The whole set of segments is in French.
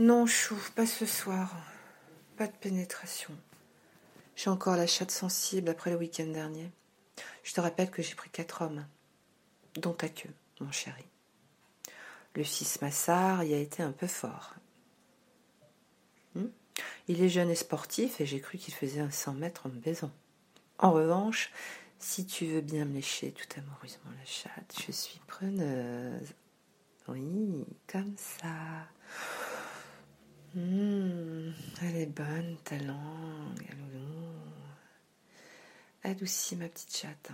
Non, chou, pas ce soir. Pas de pénétration. J'ai encore la chatte sensible après le week-end dernier. Je te rappelle que j'ai pris quatre hommes, dont ta queue, mon chéri. Le fils Massard y a été un peu fort. Hmm? Il est jeune et sportif et j'ai cru qu'il faisait un 100 mètres en me baisant. En revanche, si tu veux bien me lécher tout amoureusement la chatte, je suis preneuse. Oui, comme ça. Elle est bonne, ta langue, loulou. Adoucis ma petite chatte,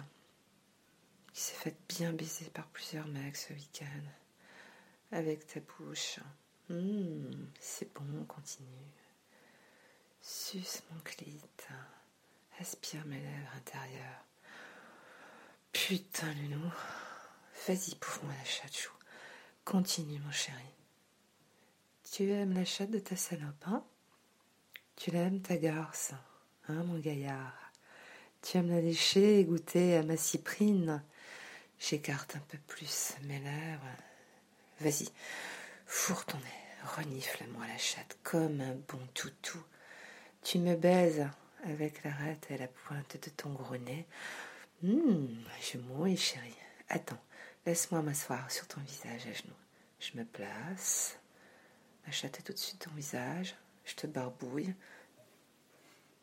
qui s'est faite bien baiser par plusieurs mecs ce week-end. Avec ta bouche. Mmh, c'est bon, continue. Suce mon clit. Aspire mes lèvres intérieures. Putain, Lunou. Vas-y, pouffe-moi la chatte chou. Continue, mon chéri. Tu aimes la chatte de ta salope, hein? Tu l'aimes, ta garce, hein, mon gaillard? Tu aimes la lécher et goûter à ma cyprine? J'écarte un peu plus mes lèvres. Vas-y, fourre ton nez, renifle-moi la chatte comme un bon toutou. Tu me baises avec l'arête et la pointe de ton gros nez. Hum, je mouille, chérie. Attends, laisse-moi m'asseoir sur ton visage à genoux. Je me place. Ma chatte est au-dessus de ton visage. Je te barbouille.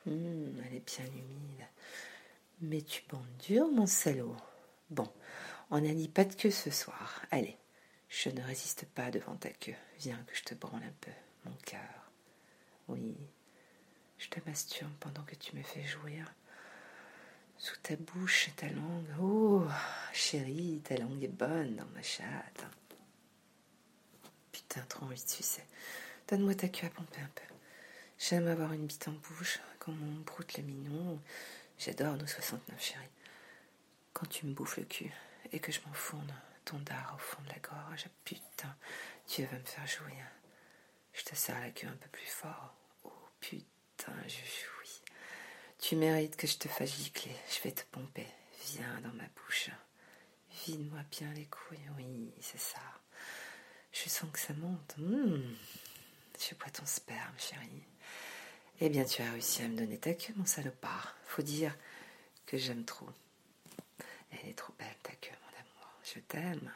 Hum, elle est bien humide. Mais tu bandes dur, mon salaud. Bon, on n'a dit pas de queue ce soir. Allez, je ne résiste pas devant ta queue. Viens que je te branle un peu, mon cœur. Oui, je te masturbe pendant que tu me fais jouir. Sous ta bouche et ta langue. Oh, chérie, ta langue est bonne dans ma chatte. Putain, trop envie de sucer. Donne-moi ta queue à pomper un peu. J'aime avoir une bite en bouche, comme on broute le mignon. J'adore nos 69, chérie. Quand tu me bouffes le cul et que je m'enfourne ton dard au fond de la gorge, putain, tu vas me faire jouir. Je te serre la queue un peu plus fort. Oh putain je jouis. Tu mérites que je te fasse gicler. Je vais te pomper. Viens dans ma bouche. Vide-moi bien les couilles. Oui, c'est ça. Je sens que ça monte. Mmh. Je bois ton sperme, chérie. Eh bien, tu as réussi à me donner ta queue, mon salopard. Faut dire que j'aime trop. Elle est trop belle, ta queue, mon amour. Je t'aime.